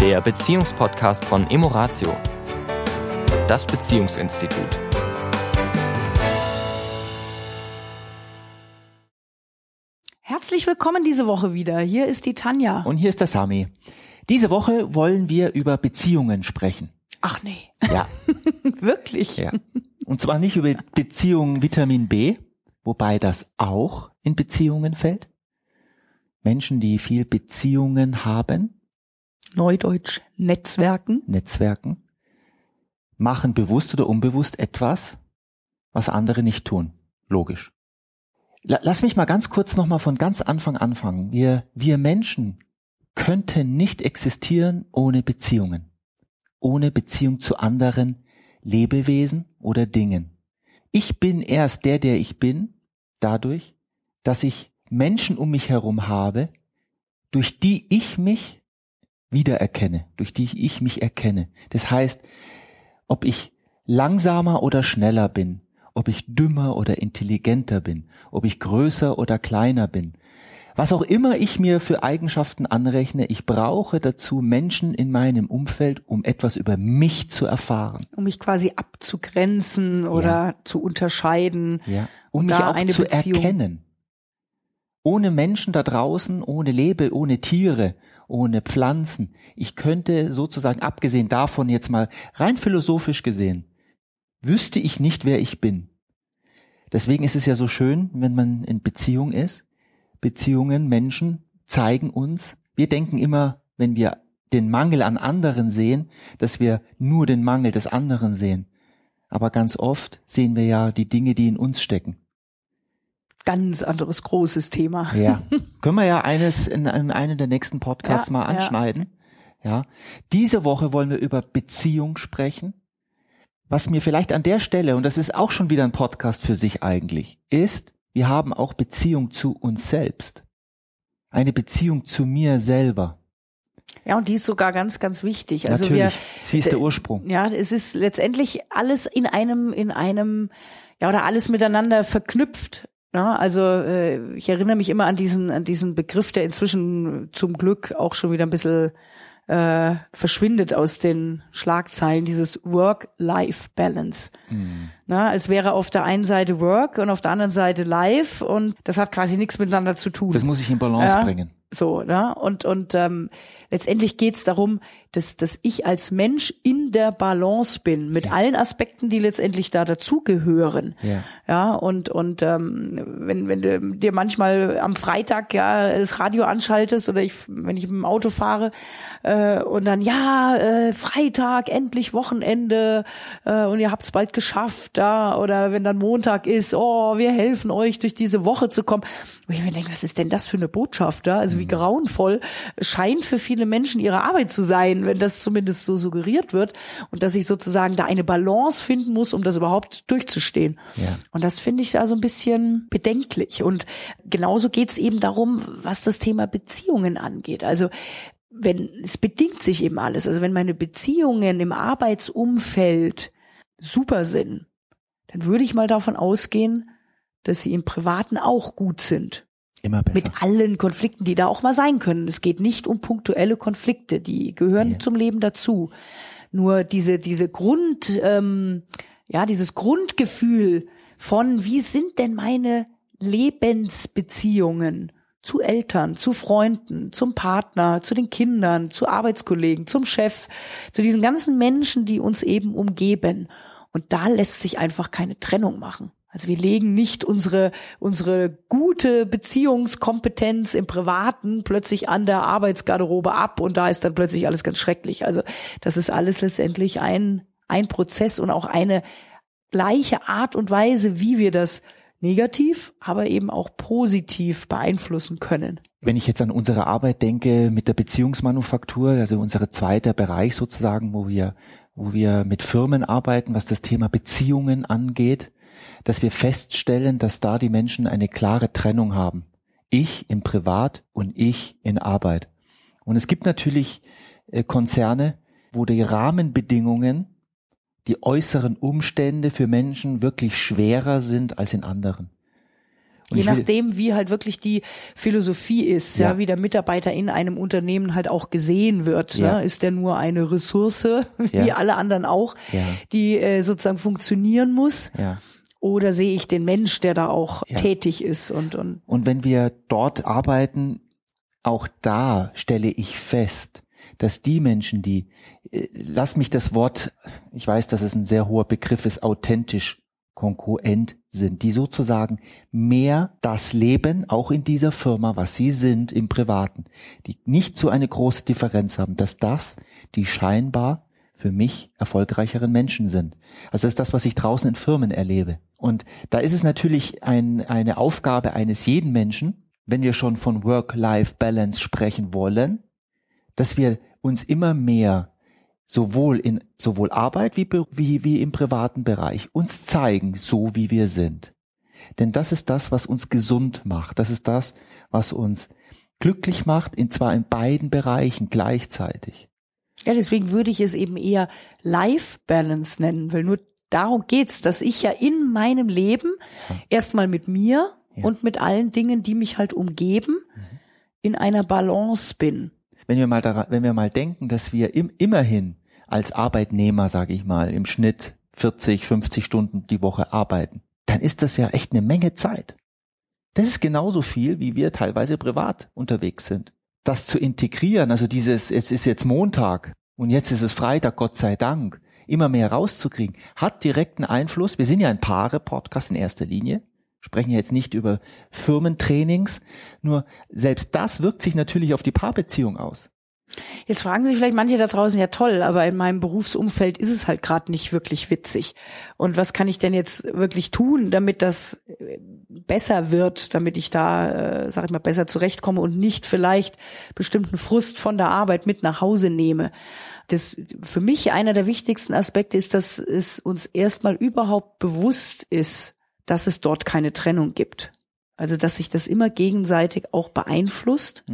der Beziehungspodcast von Emoratio, das Beziehungsinstitut. Herzlich willkommen diese Woche wieder. Hier ist die Tanja. Und hier ist der Sami. Diese Woche wollen wir über Beziehungen sprechen. Ach nee. Ja. Wirklich? ja. Und zwar nicht über Beziehungen Vitamin B, wobei das auch in Beziehungen fällt. Menschen, die viel Beziehungen haben. Neudeutsch Netzwerken. Netzwerken. Machen bewusst oder unbewusst etwas, was andere nicht tun. Logisch. Lass mich mal ganz kurz nochmal von ganz Anfang anfangen. Wir, wir Menschen könnten nicht existieren ohne Beziehungen. Ohne Beziehung zu anderen Lebewesen oder Dingen. Ich bin erst der, der ich bin, dadurch, dass ich Menschen um mich herum habe, durch die ich mich wiedererkenne, durch die ich mich erkenne. Das heißt, ob ich langsamer oder schneller bin, ob ich dümmer oder intelligenter bin, ob ich größer oder kleiner bin, was auch immer ich mir für Eigenschaften anrechne, ich brauche dazu Menschen in meinem Umfeld, um etwas über mich zu erfahren. Um mich quasi abzugrenzen oder ja. zu unterscheiden. Ja. Um mich auch zu Beziehung. erkennen. Ohne Menschen da draußen, ohne Lebe, ohne Tiere, ohne Pflanzen. Ich könnte sozusagen, abgesehen davon jetzt mal rein philosophisch gesehen, wüsste ich nicht, wer ich bin. Deswegen ist es ja so schön, wenn man in Beziehung ist, Beziehungen, Menschen zeigen uns, wir denken immer, wenn wir den Mangel an anderen sehen, dass wir nur den Mangel des anderen sehen. Aber ganz oft sehen wir ja die Dinge, die in uns stecken. Ganz anderes großes Thema. Ja. Können wir ja eines in, in einem der nächsten Podcasts ja, mal anschneiden. Ja. ja. Diese Woche wollen wir über Beziehung sprechen. Was mir vielleicht an der Stelle, und das ist auch schon wieder ein Podcast für sich eigentlich, ist, wir haben auch Beziehung zu uns selbst. Eine Beziehung zu mir selber. Ja, und die ist sogar ganz, ganz wichtig. Also Natürlich. Wir, Sie ist der Ursprung. Ja, es ist letztendlich alles in einem, in einem, ja, oder alles miteinander verknüpft. Ja, also äh, ich erinnere mich immer an diesen, an diesen Begriff, der inzwischen zum Glück auch schon wieder ein bisschen äh, verschwindet aus den Schlagzeilen, dieses Work-Life-Balance. Mhm. Na, als wäre auf der einen Seite Work und auf der anderen Seite Life und das hat quasi nichts miteinander zu tun. Das muss ich in Balance ja, bringen. So, ne? Und, und ähm, letztendlich geht's darum, dass, dass ich als Mensch in der Balance bin, mit ja. allen Aspekten, die letztendlich da dazugehören. Ja. ja, und, und ähm, wenn, wenn du dir manchmal am Freitag ja das Radio anschaltest oder ich, wenn ich im Auto fahre äh, und dann, ja, äh, Freitag, endlich Wochenende äh, und ihr habt's bald geschafft, ja, oder wenn dann Montag ist, oh, wir helfen euch durch diese Woche zu kommen. Und ich mir denke, was ist denn das für eine Botschaft da? Also wie grauenvoll scheint für viele Menschen ihre Arbeit zu sein wenn das zumindest so suggeriert wird und dass ich sozusagen da eine Balance finden muss, um das überhaupt durchzustehen. Ja. Und das finde ich da so ein bisschen bedenklich. Und genauso geht es eben darum, was das Thema Beziehungen angeht. Also wenn es bedingt sich eben alles. Also wenn meine Beziehungen im Arbeitsumfeld super sind, dann würde ich mal davon ausgehen, dass sie im Privaten auch gut sind. Immer besser. Mit allen Konflikten, die da auch mal sein können. Es geht nicht um punktuelle Konflikte, die gehören ja. zum Leben dazu. Nur diese, diese Grund, ähm, ja, dieses Grundgefühl von, wie sind denn meine Lebensbeziehungen zu Eltern, zu Freunden, zum Partner, zu den Kindern, zu Arbeitskollegen, zum Chef, zu diesen ganzen Menschen, die uns eben umgeben. Und da lässt sich einfach keine Trennung machen. Also wir legen nicht unsere, unsere gute Beziehungskompetenz im Privaten plötzlich an der Arbeitsgarderobe ab und da ist dann plötzlich alles ganz schrecklich. Also das ist alles letztendlich ein, ein Prozess und auch eine gleiche Art und Weise, wie wir das negativ, aber eben auch positiv beeinflussen können. Wenn ich jetzt an unsere Arbeit denke mit der Beziehungsmanufaktur, also unser zweiter Bereich sozusagen, wo wir, wo wir mit Firmen arbeiten, was das Thema Beziehungen angeht, dass wir feststellen, dass da die Menschen eine klare Trennung haben. Ich im Privat und ich in Arbeit. Und es gibt natürlich äh, Konzerne, wo die Rahmenbedingungen, die äußeren Umstände für Menschen wirklich schwerer sind als in anderen. Und Je nachdem, wie halt wirklich die Philosophie ist, ja. Ja. wie der Mitarbeiter in einem Unternehmen halt auch gesehen wird. Ja. Ne? Ist der nur eine Ressource, wie Ja. alle anderen auch, die äh, sozusagen funktionieren muss? Oder sehe ich den Mensch, der da auch Ja. tätig ist und, und Und wenn wir dort arbeiten, auch da stelle ich fest, dass die Menschen, die, äh, lass mich das Wort, ich weiß, dass es ein sehr hoher Begriff ist, authentisch konkurrent sind, die sozusagen mehr das Leben, auch in dieser Firma, was sie sind im Privaten, die nicht so eine große Differenz haben, dass das die scheinbar für mich erfolgreicheren Menschen sind. Also das ist das, was ich draußen in Firmen erlebe. Und da ist es natürlich ein, eine Aufgabe eines jeden Menschen, wenn wir schon von Work-Life-Balance sprechen wollen, dass wir uns immer mehr sowohl in sowohl Arbeit wie, wie, wie im privaten Bereich uns zeigen, so wie wir sind. Denn das ist das, was uns gesund macht. Das ist das, was uns glücklich macht, in zwar in beiden Bereichen gleichzeitig. Ja, deswegen würde ich es eben eher Life Balance nennen, weil nur darum geht's, dass ich ja in meinem Leben erstmal mit mir Ja. und mit allen Dingen, die mich halt umgeben, in einer Balance bin. Wenn wir mal daran, wenn wir mal denken, dass wir im, immerhin als Arbeitnehmer, sage ich mal, im Schnitt 40, 50 Stunden die Woche arbeiten, dann ist das ja echt eine Menge Zeit. Das ist genauso viel, wie wir teilweise privat unterwegs sind. Das zu integrieren, also dieses, es ist jetzt Montag und jetzt ist es Freitag, Gott sei Dank, immer mehr rauszukriegen, hat direkten Einfluss. Wir sind ja ein Paare-Podcast in erster Linie, sprechen jetzt nicht über Firmentrainings, nur selbst das wirkt sich natürlich auf die Paarbeziehung aus. Jetzt fragen sich vielleicht manche da draußen, ja toll, aber in meinem Berufsumfeld ist es halt gerade nicht wirklich witzig. Und was kann ich denn jetzt wirklich tun, damit das äh, besser wird, damit ich da, äh, sag ich mal, besser zurechtkomme und nicht vielleicht bestimmten Frust von der Arbeit mit nach Hause nehme? Das für mich einer der wichtigsten Aspekte ist, dass es uns erstmal überhaupt bewusst ist, dass es dort keine Trennung gibt. Also dass sich das immer gegenseitig auch beeinflusst.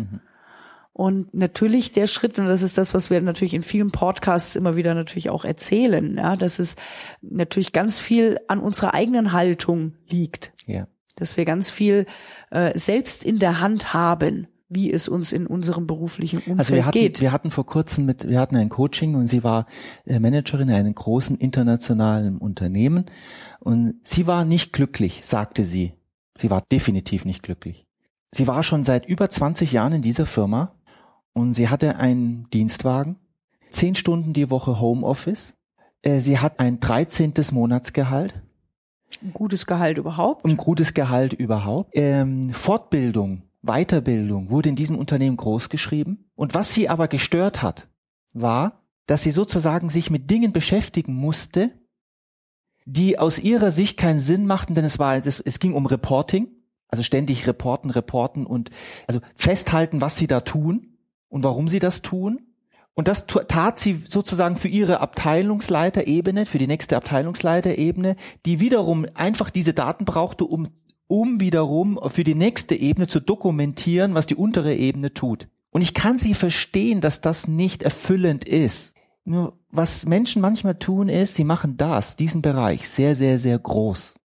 Und natürlich der Schritt, und das ist das, was wir natürlich in vielen Podcasts immer wieder natürlich auch erzählen, ja, dass es natürlich ganz viel an unserer eigenen Haltung liegt. Ja. Dass wir ganz viel äh, selbst in der Hand haben, wie es uns in unserem beruflichen Umfeld Also wir hatten, geht. wir hatten vor kurzem mit, wir hatten ein Coaching und sie war äh, Managerin in einem großen internationalen Unternehmen und sie war nicht glücklich, sagte sie. Sie war definitiv nicht glücklich. Sie war schon seit über 20 Jahren in dieser Firma und sie hatte einen Dienstwagen, zehn Stunden die Woche Homeoffice. Äh, Sie hat ein 13. Monatsgehalt, Ein gutes Gehalt überhaupt. ein gutes Gehalt überhaupt. Ähm, Fortbildung, Weiterbildung wurde in diesem Unternehmen groß geschrieben. Und was sie aber gestört hat, war, dass sie sozusagen sich mit Dingen beschäftigen musste, die aus ihrer Sicht keinen Sinn machten, denn es war, es, es ging um Reporting, also ständig reporten, reporten und also festhalten, was sie da tun und warum sie das tun. Und das tat sie sozusagen für ihre Abteilungsleiterebene, für die nächste Abteilungsleiterebene, die wiederum einfach diese Daten brauchte, um, um wiederum für die nächste Ebene zu dokumentieren, was die untere Ebene tut. Und ich kann sie verstehen, dass das nicht erfüllend ist. Nur was Menschen manchmal tun ist, sie machen das, diesen Bereich sehr, sehr, sehr groß.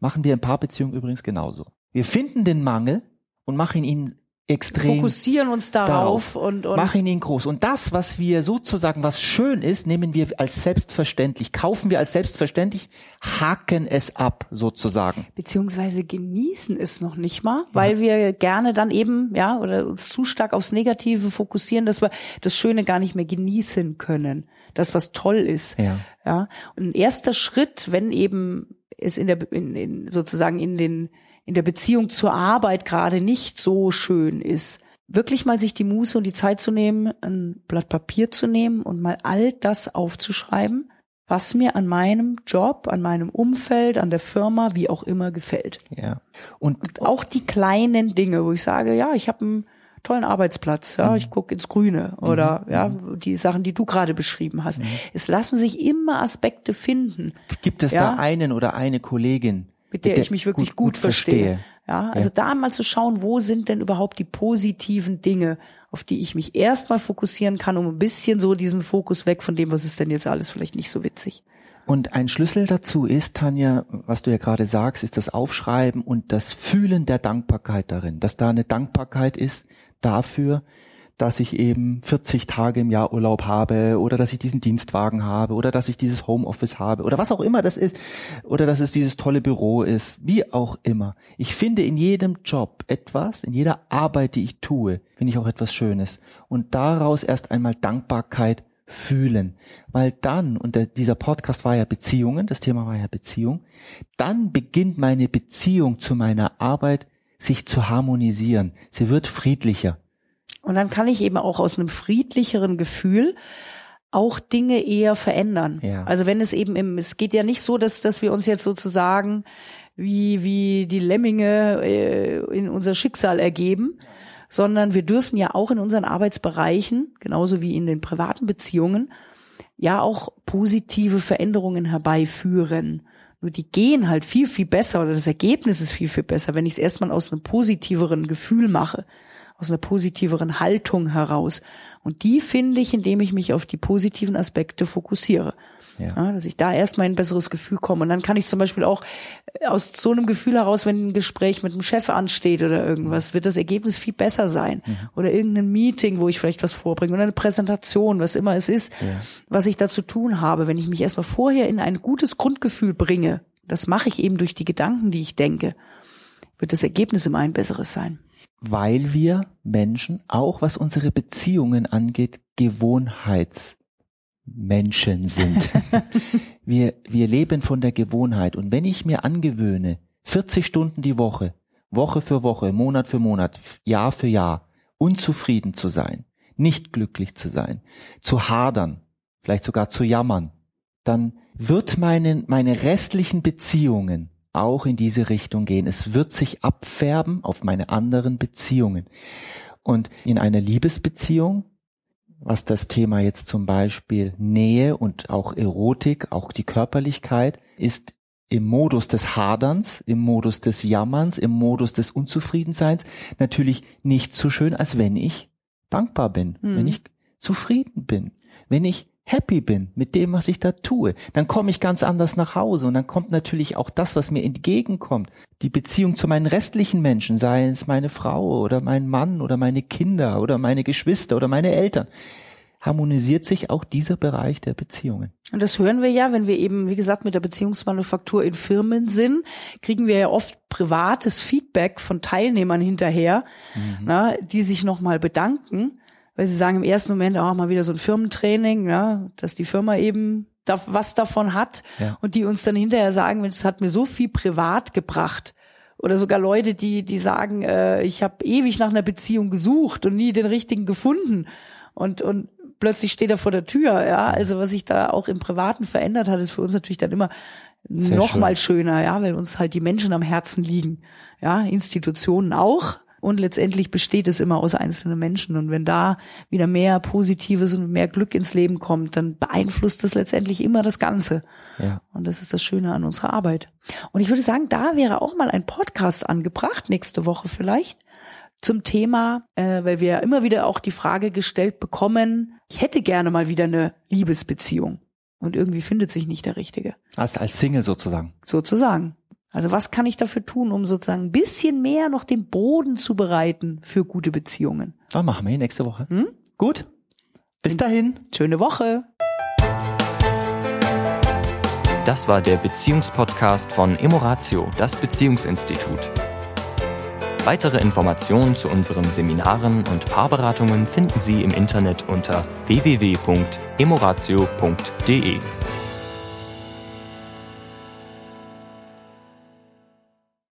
Machen wir in Paarbeziehungen übrigens genauso. Wir finden den Mangel und machen ihn extrem Fokussieren uns darauf und, und machen ihn groß. Und das, was wir sozusagen, was schön ist, nehmen wir als selbstverständlich, kaufen wir als selbstverständlich, haken es ab sozusagen. beziehungsweise genießen es noch nicht mal, weil wir gerne dann eben, ja, oder uns zu stark aufs Negative fokussieren, dass wir das Schöne gar nicht mehr genießen können. Das, was toll ist. Ja. Ja. Und ein erster Schritt, wenn eben es in der, in, in, sozusagen in den, in der Beziehung zur Arbeit gerade nicht so schön ist, wirklich mal sich die Muße und die Zeit zu nehmen, ein Blatt Papier zu nehmen und mal all das aufzuschreiben, was mir an meinem Job, an meinem Umfeld, an der Firma, wie auch immer gefällt. Ja. Und Auch die kleinen Dinge, wo ich sage, ja, ich habe einen tollen Arbeitsplatz, ja, ich gucke ins Grüne oder ja, die Sachen, die du gerade beschrieben hast. Es lassen sich immer Aspekte finden, gibt es Ja. da einen oder eine Kollegin, mit der ich mich wirklich gut, verstehe. Ja, also Ja. da mal zu schauen, wo sind denn überhaupt die positiven Dinge, auf die ich mich erstmal fokussieren kann, um ein bisschen so diesen Fokus weg von dem, was ist denn jetzt alles vielleicht nicht so witzig. Und ein Schlüssel dazu ist, Tanja, was du ja gerade sagst, ist das Aufschreiben und das Fühlen der Dankbarkeit darin, dass da eine Dankbarkeit ist dafür, dass ich eben 40 Tage im Jahr Urlaub habe oder dass ich diesen Dienstwagen habe oder dass ich dieses Homeoffice habe oder was auch immer das ist oder dass es dieses tolle Büro ist, wie auch immer. Ich finde in jedem Job etwas, in jeder Arbeit, die ich tue, finde ich auch etwas Schönes und daraus erst einmal Dankbarkeit fühlen, weil dann, und dieser Podcast war ja Beziehungen, das Thema war ja Beziehung, dann beginnt meine Beziehung zu meiner Arbeit sich zu harmonisieren. Sie wird friedlicher. Und dann kann ich eben auch aus einem friedlicheren Gefühl auch Dinge eher verändern. Ja. Also wenn es eben im, es geht ja nicht so, dass, dass wir uns jetzt sozusagen wie, wie die Lemminge äh, in unser Schicksal ergeben, sondern wir dürfen ja auch in unseren Arbeitsbereichen, genauso wie in den privaten Beziehungen, ja auch positive Veränderungen herbeiführen. Nur die gehen halt viel, viel besser oder das Ergebnis ist viel, viel besser, wenn ich es erstmal aus einem positiveren Gefühl mache aus einer positiveren Haltung heraus. Und die finde ich, indem ich mich auf die positiven Aspekte fokussiere. Ja. ja. dass ich da erstmal ein besseres Gefühl komme. Und dann kann ich zum Beispiel auch äh, aus so einem Gefühl heraus, wenn ein Gespräch mit einem Chef ansteht oder irgendwas, wird das Ergebnis viel besser sein. Mhm. Oder irgendein Meeting, wo ich vielleicht was vorbringe oder eine Präsentation, was immer es ist, ja. was ich da zu tun habe. Wenn ich mich erstmal vorher in ein gutes Grundgefühl bringe, das mache ich eben durch die Gedanken, die ich denke, wird das Ergebnis immer ein besseres sein weil wir Menschen, auch was unsere Beziehungen angeht, Gewohnheitsmenschen sind. wir, wir leben von der Gewohnheit. Und wenn ich mir angewöhne, 40 Stunden die Woche, Woche für Woche, Monat für Monat, Jahr für Jahr, unzufrieden zu sein, nicht glücklich zu sein, zu hadern, vielleicht sogar zu jammern, dann wird meine, meine restlichen Beziehungen auch in diese Richtung gehen. Es wird sich abfärben auf meine anderen Beziehungen. Und in einer Liebesbeziehung, was das Thema jetzt zum Beispiel Nähe und auch Erotik, auch die Körperlichkeit, ist im Modus des Haderns, im Modus des Jammerns, im Modus des Unzufriedenseins natürlich nicht so schön, als wenn ich dankbar bin, mhm. wenn ich zufrieden bin, wenn ich happy bin mit dem, was ich da tue, dann komme ich ganz anders nach Hause und dann kommt natürlich auch das, was mir entgegenkommt. Die Beziehung zu meinen restlichen Menschen, sei es meine Frau oder mein Mann oder meine Kinder oder meine Geschwister oder meine Eltern, harmonisiert sich auch dieser Bereich der Beziehungen. Und das hören wir ja, wenn wir eben, wie gesagt, mit der Beziehungsmanufaktur in Firmen sind, kriegen wir ja oft privates Feedback von Teilnehmern hinterher, mhm. na, die sich nochmal bedanken weil sie sagen im ersten Moment auch mal wieder so ein Firmentraining, ja, dass die Firma eben da, was davon hat ja. und die uns dann hinterher sagen, es hat mir so viel privat gebracht. Oder sogar Leute, die, die sagen, äh, ich habe ewig nach einer Beziehung gesucht und nie den richtigen gefunden. Und, und plötzlich steht er vor der Tür, ja. Also was sich da auch im Privaten verändert hat, ist für uns natürlich dann immer Sehr noch schön. mal schöner, ja, weil uns halt die Menschen am Herzen liegen. Ja, Institutionen auch, und letztendlich besteht es immer aus einzelnen Menschen. Und wenn da wieder mehr Positives und mehr Glück ins Leben kommt, dann beeinflusst das letztendlich immer das Ganze. Ja. Und das ist das Schöne an unserer Arbeit. Und ich würde sagen, da wäre auch mal ein Podcast angebracht, nächste Woche vielleicht, zum Thema, äh, weil wir ja immer wieder auch die Frage gestellt bekommen, ich hätte gerne mal wieder eine Liebesbeziehung. Und irgendwie findet sich nicht der Richtige. Also als Single sozusagen. Sozusagen. Also was kann ich dafür tun, um sozusagen ein bisschen mehr noch den Boden zu bereiten für gute Beziehungen? Dann machen wir nächste Woche. Hm? Gut. Bis dahin. Schöne Woche. Das war der Beziehungspodcast von Emoratio, das Beziehungsinstitut. Weitere Informationen zu unseren Seminaren und Paarberatungen finden Sie im Internet unter www.emoratio.de.